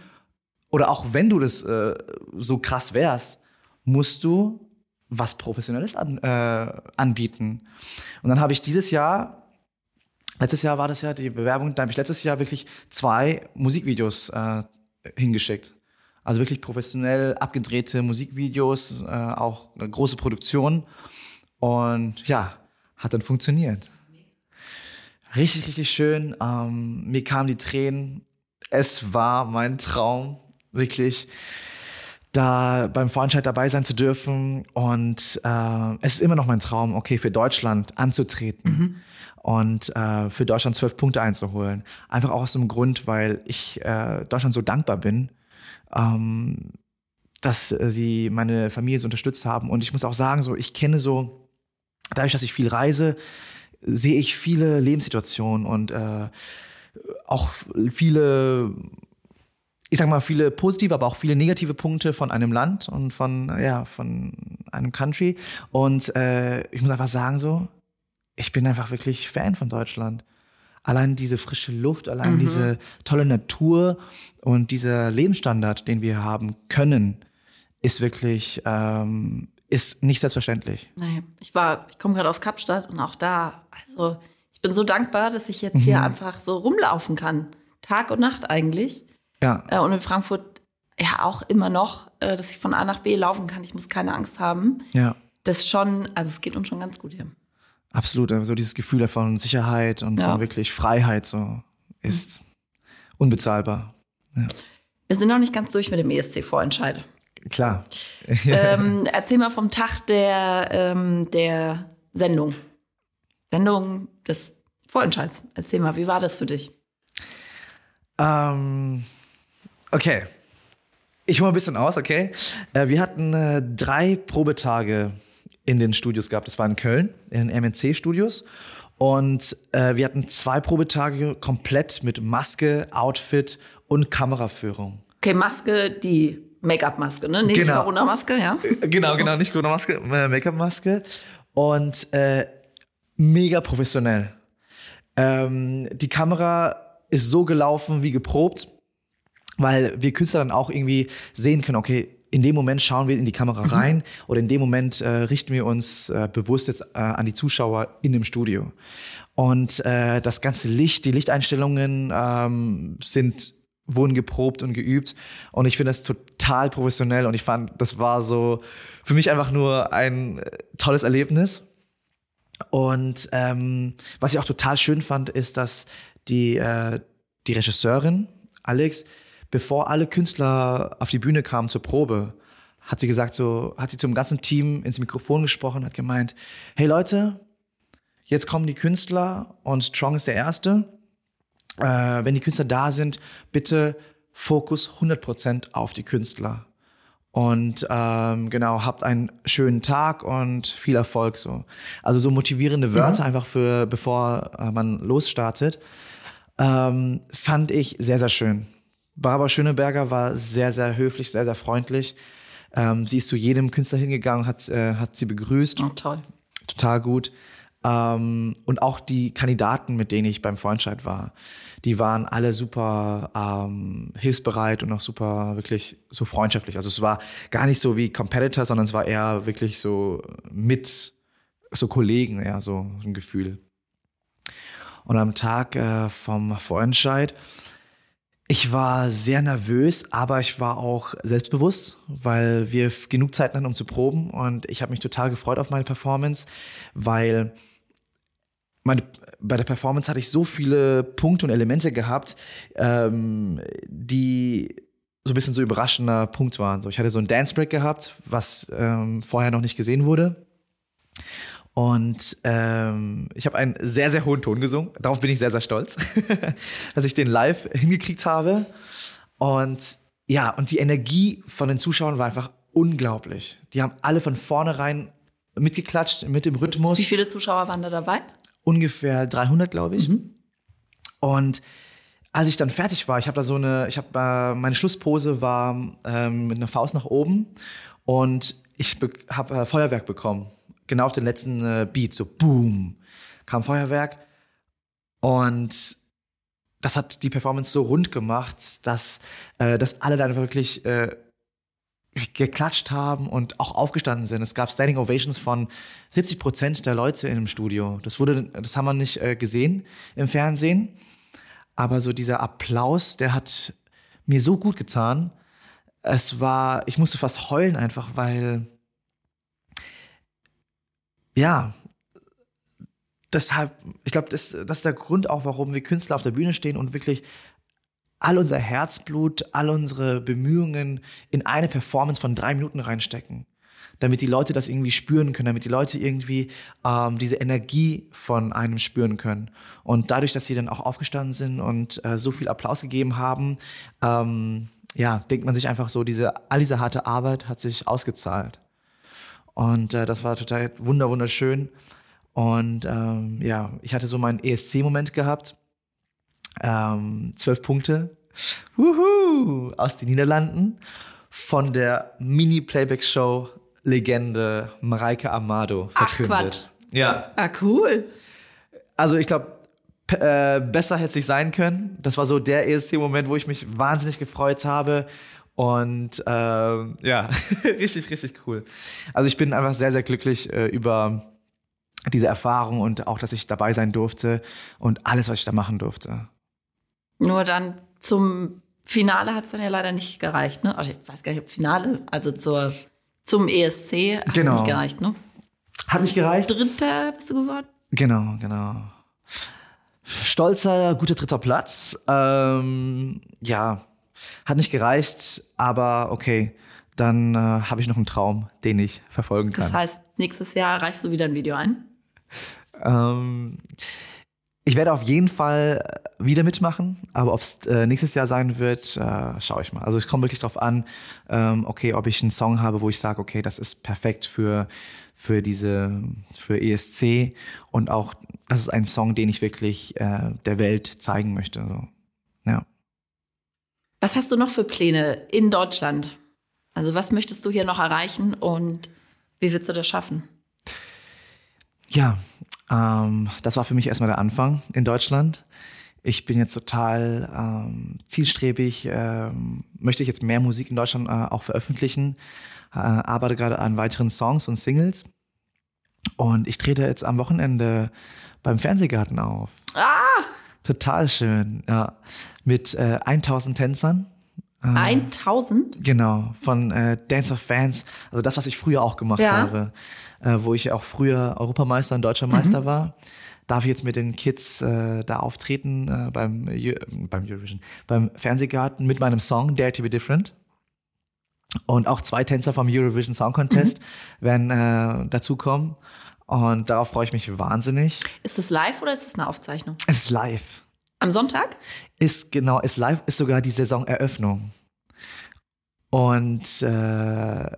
oder auch wenn du das äh, so krass wärst, musst du was Professionelles an, äh, anbieten. Und dann habe ich dieses Jahr Letztes Jahr war das ja die Bewerbung, da habe ich letztes Jahr wirklich zwei Musikvideos äh, hingeschickt. Also wirklich professionell abgedrehte Musikvideos, äh, auch große Produktionen. Und ja, hat dann funktioniert. Richtig, richtig schön. Ähm, mir kamen die Tränen. Es war mein Traum, wirklich da beim Vorentscheid dabei sein zu dürfen. Und äh, es ist immer noch mein Traum, okay, für Deutschland anzutreten und äh, für Deutschland zwölf Punkte einzuholen. Einfach auch aus dem Grund, weil ich äh, Deutschland so dankbar bin, ähm, dass äh, sie meine Familie so unterstützt haben. Und ich muss auch sagen, so ich kenne so, dadurch, dass ich viel reise, sehe ich viele Lebenssituationen und äh, auch viele ich sag mal, viele positive, aber auch viele negative Punkte von einem Land und von, ja, von einem Country. Und äh, ich muss einfach sagen, so, ich bin einfach wirklich Fan von Deutschland. Allein diese frische Luft, allein Mhm. diese tolle Natur und dieser Lebensstandard, den wir haben können, ist wirklich, ähm, ist nicht selbstverständlich. Nee, ich war, ich komme gerade aus Kapstadt und auch da, also ich bin so dankbar, dass ich jetzt hier einfach so rumlaufen kann. Tag und Nacht eigentlich. Ja, Äh, und in Frankfurt ja auch immer noch, äh, dass ich von A nach B laufen kann. Ich muss keine Angst haben. ja. Das schon, also es geht uns schon ganz gut hier. Absolut, also dieses Gefühl von Sicherheit und Ja. von wirklich Freiheit so ist unbezahlbar. Wir sind noch nicht ganz durch mit dem ESC-Vorentscheid. Klar. ähm, erzähl mal vom Tag der, ähm, der Sendung. Sendung des Vorentscheids. Erzähl mal, wie war das für dich? Ähm, okay. Ich hole mal ein bisschen aus, okay? Äh, wir hatten äh, drei Probetage in den Studios gehabt. Das war in Köln, in den MNC-Studios. Und äh, wir hatten zwei Probetage komplett mit Maske, Outfit und Kameraführung. Okay, Maske, die Make-up-Maske, ne? Nicht Genau. Corona-Maske, ja? Genau, genau, nicht Corona-Maske, Make-up-Maske. Und äh, mega professionell. Ähm, die Kamera ist so gelaufen wie geprobt, weil wir Künstler dann auch irgendwie sehen können, okay, in dem Moment schauen wir in die Kamera rein oder in dem Moment äh, richten wir uns äh, bewusst jetzt äh, an die Zuschauer in dem Studio. Und äh, das ganze Licht, die Lichteinstellungen ähm, sind wurden geprobt und geübt und ich finde das total professionell und ich fand, das war so für mich einfach nur ein äh, tolles Erlebnis. Und ähm, was ich auch total schön fand, ist, dass die, äh, die Regisseurin, Alex, bevor alle Künstler auf die Bühne kamen zur Probe, hat sie gesagt, so, hat sie zum ganzen Team ins Mikrofon gesprochen, hat gemeint, hey Leute, jetzt kommen die Künstler und Strong ist der Erste. Äh, wenn die Künstler da sind, bitte Fokus 100% auf die Künstler. Und ähm, genau, habt einen schönen Tag und viel Erfolg so. Also so motivierende Wörter einfach für, bevor äh, man losstartet, ähm, fand ich sehr, sehr schön. Barbara Schöneberger war sehr, sehr höflich, sehr, sehr freundlich. Ähm, sie ist zu jedem Künstler hingegangen, hat, äh, hat sie begrüßt Oh, toll. total gut. Ähm, und auch die Kandidaten, mit denen ich beim Vorentscheid war, die waren alle super ähm, hilfsbereit und auch super wirklich so freundschaftlich. Also es war gar nicht so wie Competitor, sondern es war eher wirklich so mit so Kollegen, ja, so ein Gefühl. Und am Tag äh, vom Vorentscheid, ich war sehr nervös, aber ich war auch selbstbewusst, weil wir genug Zeit hatten, um zu proben. Und ich habe mich total gefreut auf meine Performance, weil meine, bei der Performance hatte ich so viele Punkte und Elemente gehabt, ähm, die so ein bisschen so überraschender Punkt waren. So, ich hatte so einen Dance Break gehabt, was ähm, vorher noch nicht gesehen wurde. Und ähm, ich habe einen sehr, sehr hohen Ton gesungen. Darauf bin ich sehr, sehr stolz, dass ich den live hingekriegt habe. Und ja, und die Energie von den Zuschauern war einfach unglaublich. Die haben alle von vornherein mitgeklatscht mit dem Rhythmus Wie viele Zuschauer waren da dabei? ungefähr 300, glaube ich. Und als ich dann fertig war, ich habe da so eine, ich habe äh, meine Schlusspose war ähm, mit einer Faust nach oben und ich habe äh, Feuerwerk bekommen. Genau auf den letzten äh, Beat, so boom, kam Feuerwerk und das hat die Performance so rund gemacht, dass, äh, dass alle dann wirklich äh, geklatscht haben und auch aufgestanden sind. Es gab Standing Ovations von 70 Prozent der Leute im Studio. Das wurde, das haben wir nicht äh, gesehen im Fernsehen. Aber so dieser Applaus, der hat mir so gut getan. Es war, ich musste fast heulen einfach, weil, ja, deshalb, ich glaube, das, das ist der Grund auch, warum wir Künstler auf der Bühne stehen und wirklich all unser Herzblut, all unsere Bemühungen in eine Performance von drei Minuten reinstecken. Damit die Leute das irgendwie spüren können, damit die Leute irgendwie ähm, diese Energie von einem spüren können. Und dadurch, dass sie dann auch aufgestanden sind und äh, so viel Applaus gegeben haben, ähm, ja, denkt man sich einfach so, diese, all diese harte Arbeit hat sich ausgezahlt. Und äh, das war total wunder, wunderschön. Und ähm, ja, ich hatte so meinen ESC-Moment gehabt ähm, zwölf Punkte Wuhu, aus den Niederlanden von der Mini-Playback-Show Legende Mareike Amado Ach, verkündet. ja, Ah, cool. also ich glaube, äh, besser hätte es nicht sein können. Das war so der ESC-Moment, wo ich mich wahnsinnig gefreut habe. Und ähm, ja, richtig, richtig cool. Also ich bin einfach sehr, sehr glücklich äh, über diese Erfahrung und auch, dass ich dabei sein durfte und alles, was ich da machen durfte. Nur dann zum Finale hat es dann ja leider nicht gereicht, ne? Also ich weiß gar nicht, ob Finale, also zur, zum ESC hat es Genau. nicht gereicht, ne? Hat nicht gereicht? Dritter bist du geworden? Genau, genau. Stolzer, guter dritter Platz. Ähm, ja, hat nicht gereicht, aber okay. Dann äh, habe ich noch einen Traum, den ich verfolgen kann. Das heißt, nächstes Jahr reichst du wieder ein Video ein? Ähm, ich werde auf jeden Fall wieder mitmachen, aber ob es äh, nächstes Jahr sein wird, äh, schaue ich mal. Also es kommt wirklich darauf an, ähm, okay, ob ich einen Song habe, wo ich sage, okay, das ist perfekt für, für diese, für ESC und auch, das ist ein Song, den ich wirklich äh, der Welt zeigen möchte. So. Was hast du noch für Pläne in Deutschland? Also was möchtest du hier noch erreichen und wie willst du das schaffen? Ja, ähm, das war für mich erstmal der Anfang in Deutschland. Ich bin jetzt total ähm, zielstrebig, ähm, möchte ich jetzt mehr Musik in Deutschland äh, auch veröffentlichen, äh, arbeite gerade an weiteren Songs und Singles. Und ich trete jetzt am Wochenende beim Fernsehgarten auf. Ah! Total schön, ja. Mit äh, 1000 Tänzern. Äh, 1000? Genau, von äh, Dance of Fans. Also das, was ich früher auch gemacht Ja. habe, äh, wo ich auch früher Europameister und deutscher Meister war. Darf ich jetzt mit den Kids äh, da auftreten äh, beim, beim Eurovision, beim Fernsehgarten mit meinem Song Dare to be Different. Und auch zwei Tänzer vom Eurovision Song Contest werden äh, dazukommen. Und darauf freue ich mich wahnsinnig. Ist das live oder ist das eine Aufzeichnung? Es ist live. Am Sonntag? Ist genau, ist live, ist sogar die Saisoneröffnung. Und äh,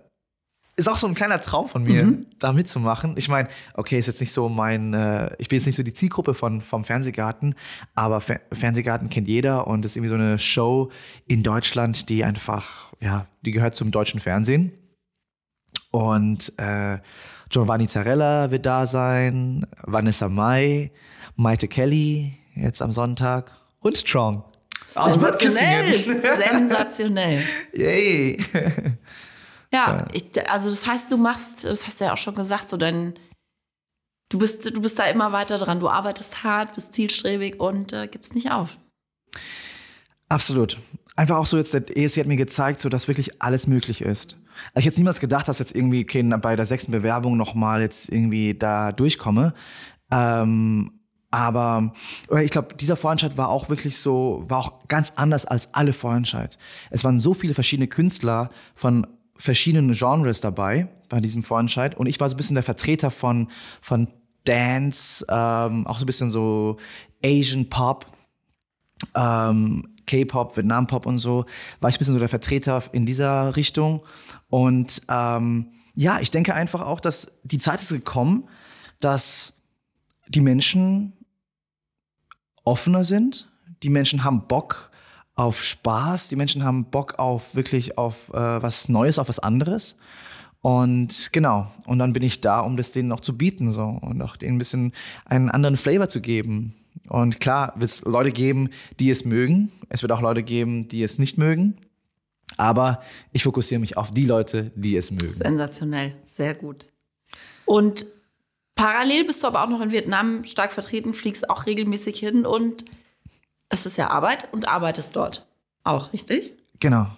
ist auch so ein kleiner Traum von mir, Mhm. da mitzumachen. Ich meine, okay, ist jetzt nicht so mein, äh, ich bin jetzt nicht so die Zielgruppe von, vom Fernsehgarten, aber Fer Fernsehgarten kennt jeder und ist irgendwie so eine Show in Deutschland, die einfach, ja, die gehört zum deutschen Fernsehen. Und äh, Giovanni Zarella wird da sein, Vanessa Mai, Maite Kelly jetzt am Sonntag und Strong. Aus Sensationell. Sensationell. Yay. Ja, ich, also das heißt, du machst, das hast du ja auch schon gesagt, so dein, du bist, du bist da immer weiter dran. Du arbeitest hart, bist zielstrebig und äh, gibst nicht auf. Absolut. Einfach auch so jetzt, der ESC hat mir gezeigt, so dass wirklich alles möglich ist. Also ich hätte niemals gedacht, dass jetzt irgendwie okay, bei der sechsten Bewerbung nochmal jetzt irgendwie da durchkomme. Ähm, aber ich glaube, dieser Vorentscheid war auch wirklich so, war auch ganz anders als alle Vorentscheid. Es waren so viele verschiedene Künstler von verschiedenen Genres dabei bei diesem Vorentscheid und ich war so ein bisschen der Vertreter von, von Dance, ähm, auch so ein bisschen so Asian Pop, ähm, K-Pop, Vietnam-Pop und so, war ich ein bisschen so der Vertreter in dieser Richtung. Und ähm, ja, ich denke einfach auch, dass die Zeit ist gekommen, dass die Menschen offener sind. Die Menschen haben Bock auf Spaß. Die Menschen haben Bock auf wirklich auf äh, was Neues, auf was anderes. Und genau, und dann bin ich da, um das denen noch zu bieten so und auch denen ein bisschen einen anderen Flavor zu geben. Und klar wird es Leute geben, die es mögen. Es wird auch Leute geben, die es nicht mögen. Aber ich fokussiere mich auf die Leute, die es mögen. Sensationell, sehr gut. Und parallel bist du aber auch noch in Vietnam stark vertreten, fliegst auch regelmäßig hin und es ist ja Arbeit und arbeitest dort auch, richtig? Genau.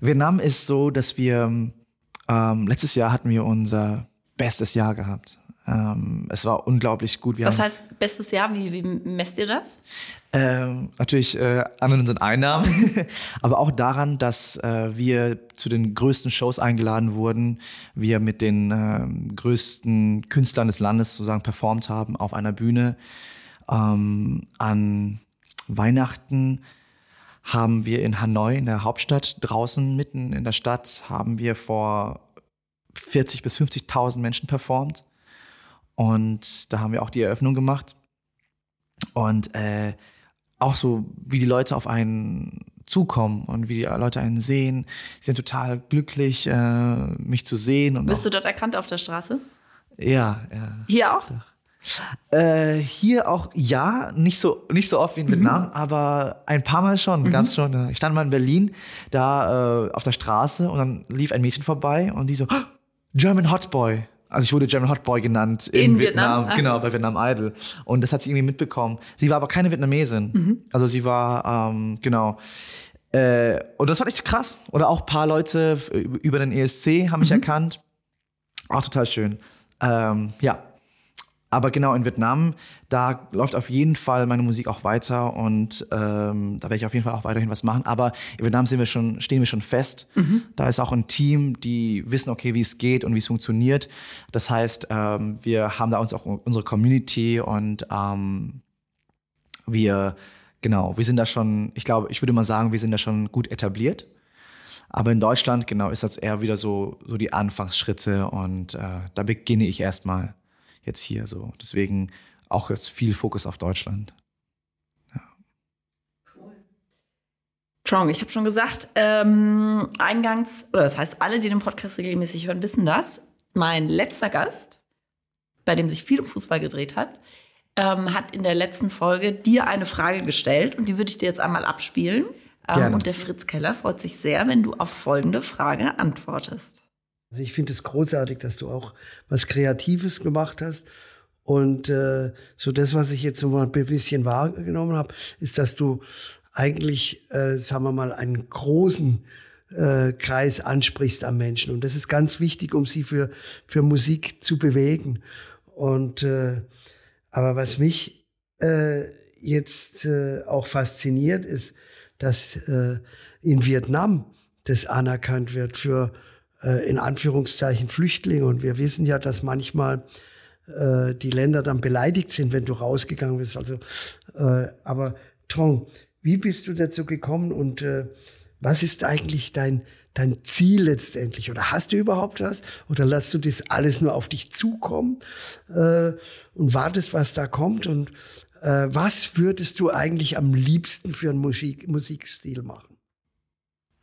Vietnam ist so, dass wir ähm, letztes Jahr hatten wir unser bestes Jahr gehabt. Ähm, es war unglaublich gut. Wir Was heißt bestes Jahr? Wie, wie messt ihr das? Ähm, natürlich äh, an unseren Einnahmen, aber auch daran, dass äh, wir zu den größten Shows eingeladen wurden, wir mit den ähm, größten Künstlern des Landes sozusagen performt haben auf einer Bühne. Ähm, an Weihnachten haben wir in Hanoi, in der Hauptstadt, draußen mitten in der Stadt, haben wir vor 40 bis 50.000 Menschen performt. Und da haben wir auch die Eröffnung gemacht. Und äh, auch so, wie die Leute auf einen zukommen und wie die Leute einen sehen. Sie sind total glücklich, äh, mich zu sehen. Und Bist du dort erkannt auf der Straße? ja, ja. Hier auch? Äh, hier auch ja, nicht so, nicht so oft wie in Vietnam, aber ein paar Mal schon, gab's schon. ja. Ich stand mal in Berlin, da äh, auf der Straße und dann lief ein Mädchen vorbei und die so, "Oh, German Hot Boy. Also ich wurde German Hot Boy genannt in, In Vietnam, Vietnam? Ah. genau, bei Vietnam Idol. Und das hat sie irgendwie mitbekommen. Sie war aber keine Vietnamesin. Also sie war, ähm, genau. Äh, und das fand ich krass. Oder auch ein paar Leute über den ESC haben mich erkannt. Auch total schön. Ähm, ja. Aber genau in Vietnam, da läuft auf jeden Fall meine Musik auch weiter und ähm, da werde ich auf jeden Fall auch weiterhin was machen. Aber in Vietnam sind wir schon, stehen wir schon fest. Da ist auch ein Team, die wissen, okay, wie es geht und wie es funktioniert. Das heißt, ähm, wir haben da uns auch unsere Community und ähm, wir genau, wir sind da schon, ich glaube, ich würde mal sagen, wir sind da schon gut etabliert. Aber in Deutschland, genau, ist das eher wieder so, so die Anfangsschritte und äh, da beginne ich erstmal jetzt hier so. Deswegen auch jetzt viel Fokus auf Deutschland. Strong, ich habe schon gesagt, ähm, eingangs, oder das heißt, alle, die den Podcast regelmäßig hören, wissen das. Mein letzter Gast, bei dem sich viel um Fußball gedreht hat, ähm, hat in der letzten Folge dir eine Frage gestellt und die würde ich dir jetzt einmal abspielen. Ähm, und der Fritz Keller freut sich sehr, wenn du auf folgende Frage antwortest. Also ich finde es großartig, dass du auch was Kreatives gemacht hast. Und äh, so das, was ich jetzt so mal ein bisschen wahrgenommen habe, ist, dass du eigentlich, äh, sagen wir mal, einen großen äh, Kreis ansprichst am Menschen. Und das ist ganz wichtig, um sie für, für Musik zu bewegen. Und äh, aber was mich äh, jetzt äh, auch fasziniert, ist, dass äh, in Vietnam das anerkannt wird für äh, in Anführungszeichen Flüchtlinge. Und wir wissen ja, dass manchmal äh, die Länder dann beleidigt sind, wenn du rausgegangen bist. Also, äh, aber Trong, wie bist du dazu gekommen und äh, was ist eigentlich dein, dein Ziel letztendlich? Oder hast du überhaupt was? Oder lässt du das alles nur auf dich zukommen äh, und wartest, was da kommt? Und äh, was würdest du eigentlich am liebsten für einen Musik Musikstil machen?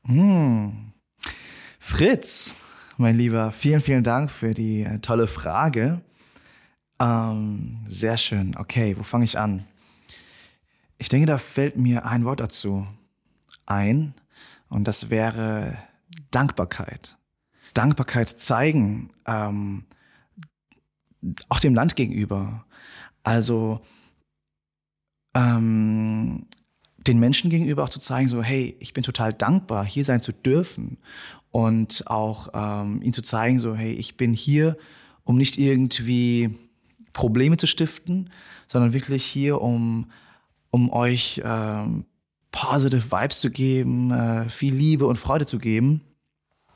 Hm. Fritz, mein Lieber, vielen, vielen Dank für die äh, tolle Frage. Ähm, sehr schön. Okay, wo fange ich an? Ich denke, da fällt mir ein Wort dazu ein und das wäre Dankbarkeit. Dankbarkeit zeigen, ähm, auch dem Land gegenüber. Also ähm, den Menschen gegenüber auch zu zeigen, so, hey, ich bin total dankbar, hier sein zu dürfen. Und auch ähm, ihnen zu zeigen, so, hey, ich bin hier, um nicht irgendwie Probleme zu stiften, sondern wirklich hier, um um euch ähm, positive Vibes zu geben, äh, viel Liebe und Freude zu geben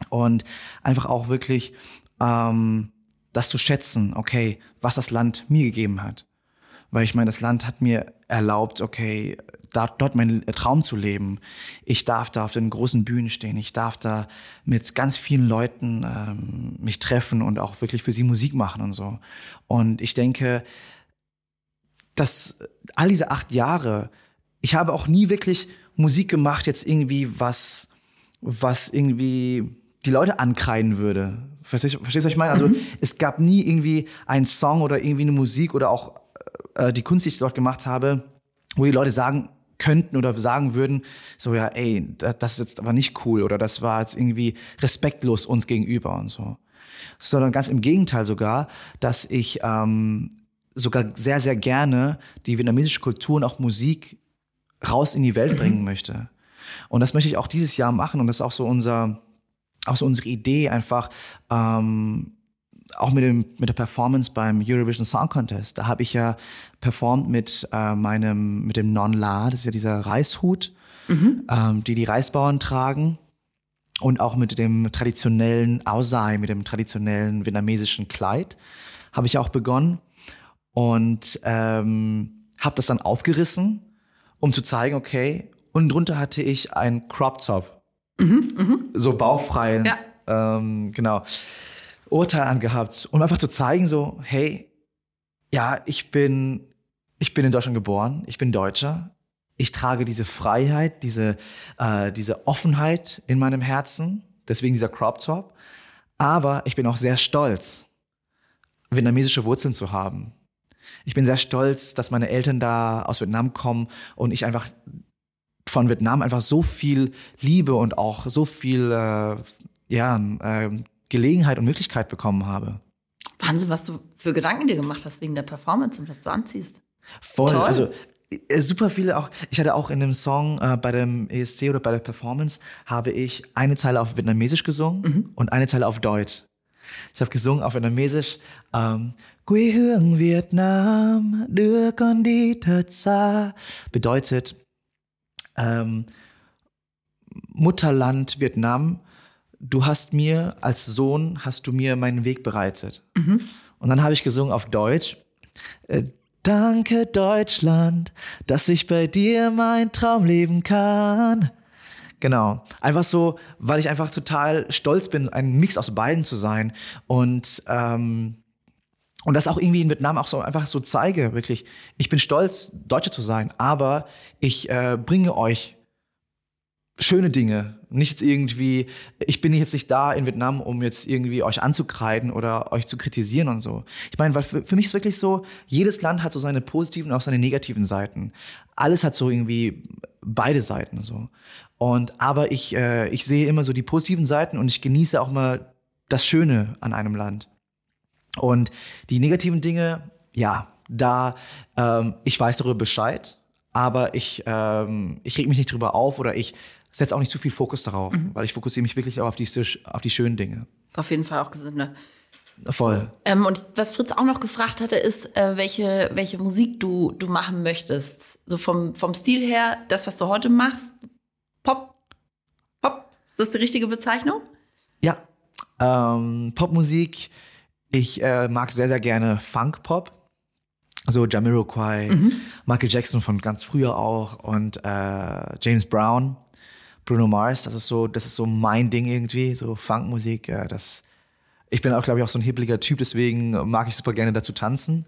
und einfach auch wirklich ähm, das zu schätzen, okay, was das Land mir gegeben hat. Weil ich meine, das Land hat mir erlaubt, okay, da, dort meinen Traum zu leben. Ich darf da auf den großen Bühnen stehen. Ich darf da mit ganz vielen Leuten ähm, mich treffen und auch wirklich für sie Musik machen und so. Und ich denke, dass all diese acht Jahre, ich habe auch nie wirklich Musik gemacht, jetzt irgendwie was, was irgendwie die Leute ankreiden würde. Verstehst, du, was ich meine? Also mhm. es gab nie irgendwie einen Song oder irgendwie eine Musik oder auch äh, die Kunst, die ich dort gemacht habe, wo die Leute sagen könnten oder sagen würden, so ja, ey, das ist jetzt aber nicht cool oder das war jetzt irgendwie respektlos uns gegenüber und so. Sondern ganz im Gegenteil sogar, dass ich ähm, sogar sehr, sehr gerne die vietnamesische Kultur und auch Musik raus in die Welt bringen möchte. Und das möchte ich auch dieses Jahr machen und das ist auch so unser, auch so unsere Idee einfach, ähm, auch mit, dem, mit der Performance beim Eurovision Song Contest. Da habe ich ja performt mit äh, meinem, mit dem Non La, das ist ja dieser Reishut, mhm. ähm, die die Reisbauern tragen. Und auch mit dem traditionellen Ausai, mit dem traditionellen vietnamesischen Kleid habe ich auch begonnen und ähm, habe das dann aufgerissen, um zu zeigen, okay, und drunter hatte ich ein Crop Top, mhm, mh. so bauchfreien, ja. ähm, genau, Urteil angehabt, um einfach zu zeigen, so, hey, ja, ich bin, ich bin in Deutschland geboren, ich bin Deutscher, ich trage diese Freiheit, diese, äh, diese Offenheit in meinem Herzen, deswegen dieser Crop Top, aber ich bin auch sehr stolz, vietnamesische Wurzeln zu haben. Ich bin sehr stolz, dass meine Eltern da aus Vietnam kommen und ich einfach von Vietnam einfach so viel Liebe und auch so viel äh, ja, äh, Gelegenheit und Möglichkeit bekommen habe. Wahnsinn, was du für Gedanken dir gemacht hast wegen der Performance und was du anziehst. Voll, Toll. also äh, super viele auch. Ich hatte auch in dem Song äh, bei dem ESC oder bei der Performance habe ich eine Zeile auf Vietnamesisch gesungen mhm. und eine Zeile auf Deutsch. Ich habe gesungen auf Vietnamesisch. Ähm, Quê hương Việt Nam, đưa con đi thật xa. Bedeutet, ähm, Mutterland Vietnam, du hast mir als Sohn, hast du mir meinen Weg bereitet. Mhm. Und dann habe ich gesungen auf Deutsch, äh, Danke Deutschland, dass ich bei dir mein Traum leben kann. Genau. Einfach so, weil ich einfach total stolz bin, ein Mix aus beiden zu sein. Und, ähm, und das auch irgendwie in Vietnam auch so einfach so zeige, wirklich. Ich bin stolz, Deutsche zu sein, aber ich äh, bringe euch schöne Dinge. Nicht jetzt irgendwie, ich bin jetzt nicht da in Vietnam, um jetzt irgendwie euch anzukreiden oder euch zu kritisieren und so. Ich meine, weil für, für mich ist wirklich so, jedes Land hat so seine positiven und auch seine negativen Seiten. Alles hat so irgendwie beide Seiten so. Und aber ich, äh, ich sehe immer so die positiven Seiten und ich genieße auch mal das Schöne an einem Land. Und die negativen Dinge, ja, da ähm, ich weiß darüber Bescheid, aber ich, ähm, ich reg mich nicht drüber auf oder ich setze auch nicht zu viel Fokus darauf, mhm. weil ich fokussiere mich wirklich auch auf die, auf die schönen Dinge. Auf jeden Fall auch gesünder. Voll. Ähm, und was Fritz auch noch gefragt hatte, ist, äh, welche, welche Musik du, du machen möchtest. So vom, vom Stil her, das, was du heute machst, Pop? Pop? Ist das die richtige Bezeichnung? Ja. Ähm, Popmusik. Ich äh, mag sehr, sehr gerne Funk-Pop. So Jamiroquai, mhm. Michael Jackson von ganz früher auch und äh, James Brown. Bruno Mars, das ist so, das ist so mein Ding irgendwie, so Funkmusik, ja, das, ich bin auch, glaube ich, auch so ein hibbeliger Typ, deswegen mag ich super gerne dazu tanzen.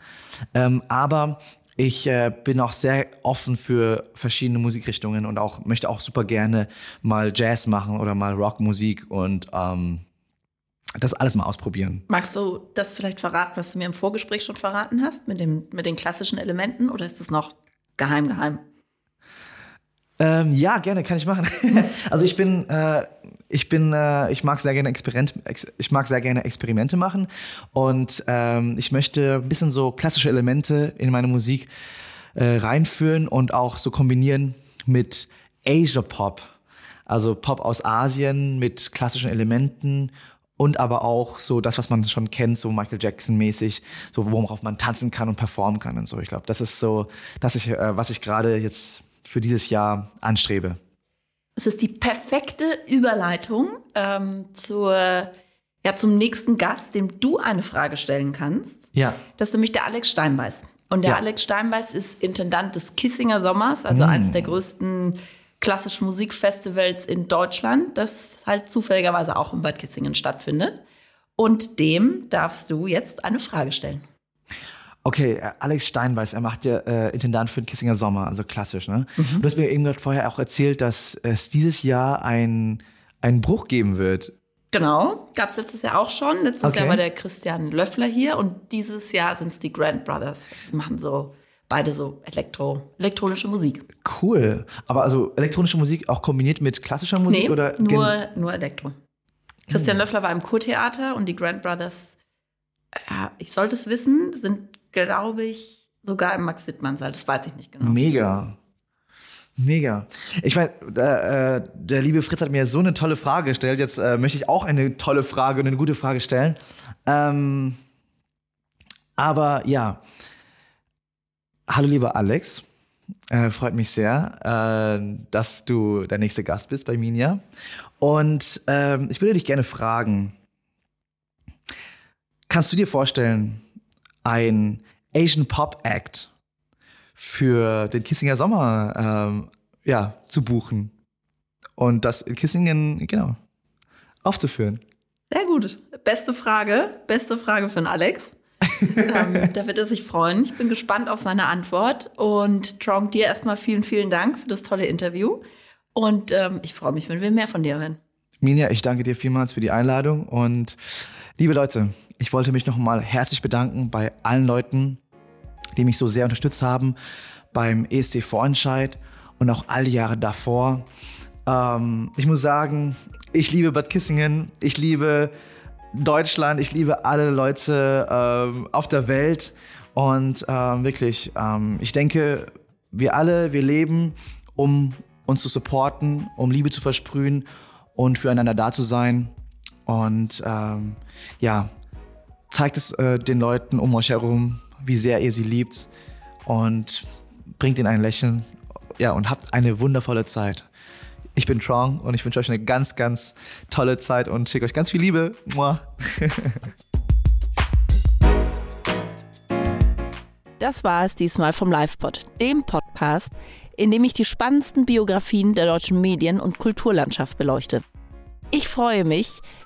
Ähm, aber ich äh, bin auch sehr offen für verschiedene Musikrichtungen und auch möchte auch super gerne mal Jazz machen oder mal Rockmusik und ähm, das alles mal ausprobieren. Magst du das vielleicht verraten, was du mir im Vorgespräch schon verraten hast, mit, dem, mit den klassischen Elementen oder ist das noch geheim, geheim? Ähm, ja, gerne, kann ich machen. also ich bin, äh, ich bin, äh, ich mag sehr gerne Experiment, ich mag sehr gerne Experimente machen und ähm, ich möchte ein bisschen so klassische Elemente in meine Musik äh, reinführen und auch so kombinieren mit Asia Pop, also Pop aus Asien mit klassischen Elementen und aber auch so das, was man schon kennt, so Michael Jackson mäßig, so worauf man tanzen kann und performen kann und so. Ich glaube, das ist so, dass ich, äh, was ich gerade jetzt für dieses Jahr anstrebe. Es ist die perfekte Überleitung ähm, zur, ja, zum nächsten Gast, dem du eine Frage stellen kannst. Ja. Das ist nämlich der Alex Steinbeiß. Und der ja. Alex Steinbeiß ist Intendant des Kissinger Sommers, also mm. eines der größten klassischen Musikfestivals in Deutschland, das halt zufälligerweise auch in Bad Kissingen stattfindet. Und dem darfst du jetzt eine Frage stellen. Okay, äh, Alex Steinbeiß, er macht ja äh, Intendant für den Kissinger Sommer, also klassisch, ne? Mhm. Du hast mir eben vorher auch erzählt, dass es dieses Jahr ein, einen Bruch geben wird. Genau, gab es letztes Jahr auch schon. Letztes okay. Jahr war der Christian Löffler hier und dieses Jahr sind es die Grand Brothers. Die machen so beide so Elektro, elektronische Musik. Cool. Aber also elektronische Musik auch kombiniert mit klassischer Musik nee, oder? Nur, nur Elektro. Christian hm. Löffler war im Kurtheater und die Grand Brothers, ja, ich sollte es wissen, sind glaube ich, sogar im Max-Sittmann-Saal. Das weiß ich nicht genau. Mega. Mega. Ich meine, äh, der liebe Fritz hat mir so eine tolle Frage gestellt. Jetzt äh, möchte ich auch eine tolle Frage und eine gute Frage stellen. Ähm, aber ja. Hallo, lieber Alex. Äh, freut mich sehr, äh, dass du der nächste Gast bist bei Minja. Und ähm, ich würde dich gerne fragen: Kannst du dir vorstellen, ein Asian Pop Act für den Kissinger Sommer ähm, ja, zu buchen und das in Kissingen, genau, aufzuführen. Sehr gut. Beste Frage. Beste Frage für den Alex. ähm, da wird er sich freuen. Ich bin gespannt auf seine Antwort. Und Trong, dir erstmal vielen, vielen Dank für das tolle Interview. Und ähm, ich freue mich, wenn wir mehr von dir hören. Minja, ich danke dir vielmals für die Einladung. Und liebe Leute, ich wollte mich nochmal herzlich bedanken bei allen Leuten, die mich so sehr unterstützt haben beim ESC Vorentscheid und auch all die Jahre davor. Ähm, ich muss sagen, ich liebe Bad Kissingen, ich liebe Deutschland, ich liebe alle Leute ähm, auf der Welt und ähm, wirklich, ähm, ich denke, wir alle, wir leben, um uns zu supporten, um Liebe zu versprühen und füreinander da zu sein. Und ähm, ja, zeigt es äh, den Leuten um euch herum, wie sehr ihr sie liebt und bringt ihnen ein Lächeln. Ja, und habt eine wundervolle Zeit. Ich bin Trong und ich wünsche euch eine ganz, ganz tolle Zeit und schicke euch ganz viel Liebe. Das war es diesmal vom LivePod, dem Podcast, in dem ich die spannendsten Biografien der deutschen Medien- und Kulturlandschaft beleuchte. Ich freue mich,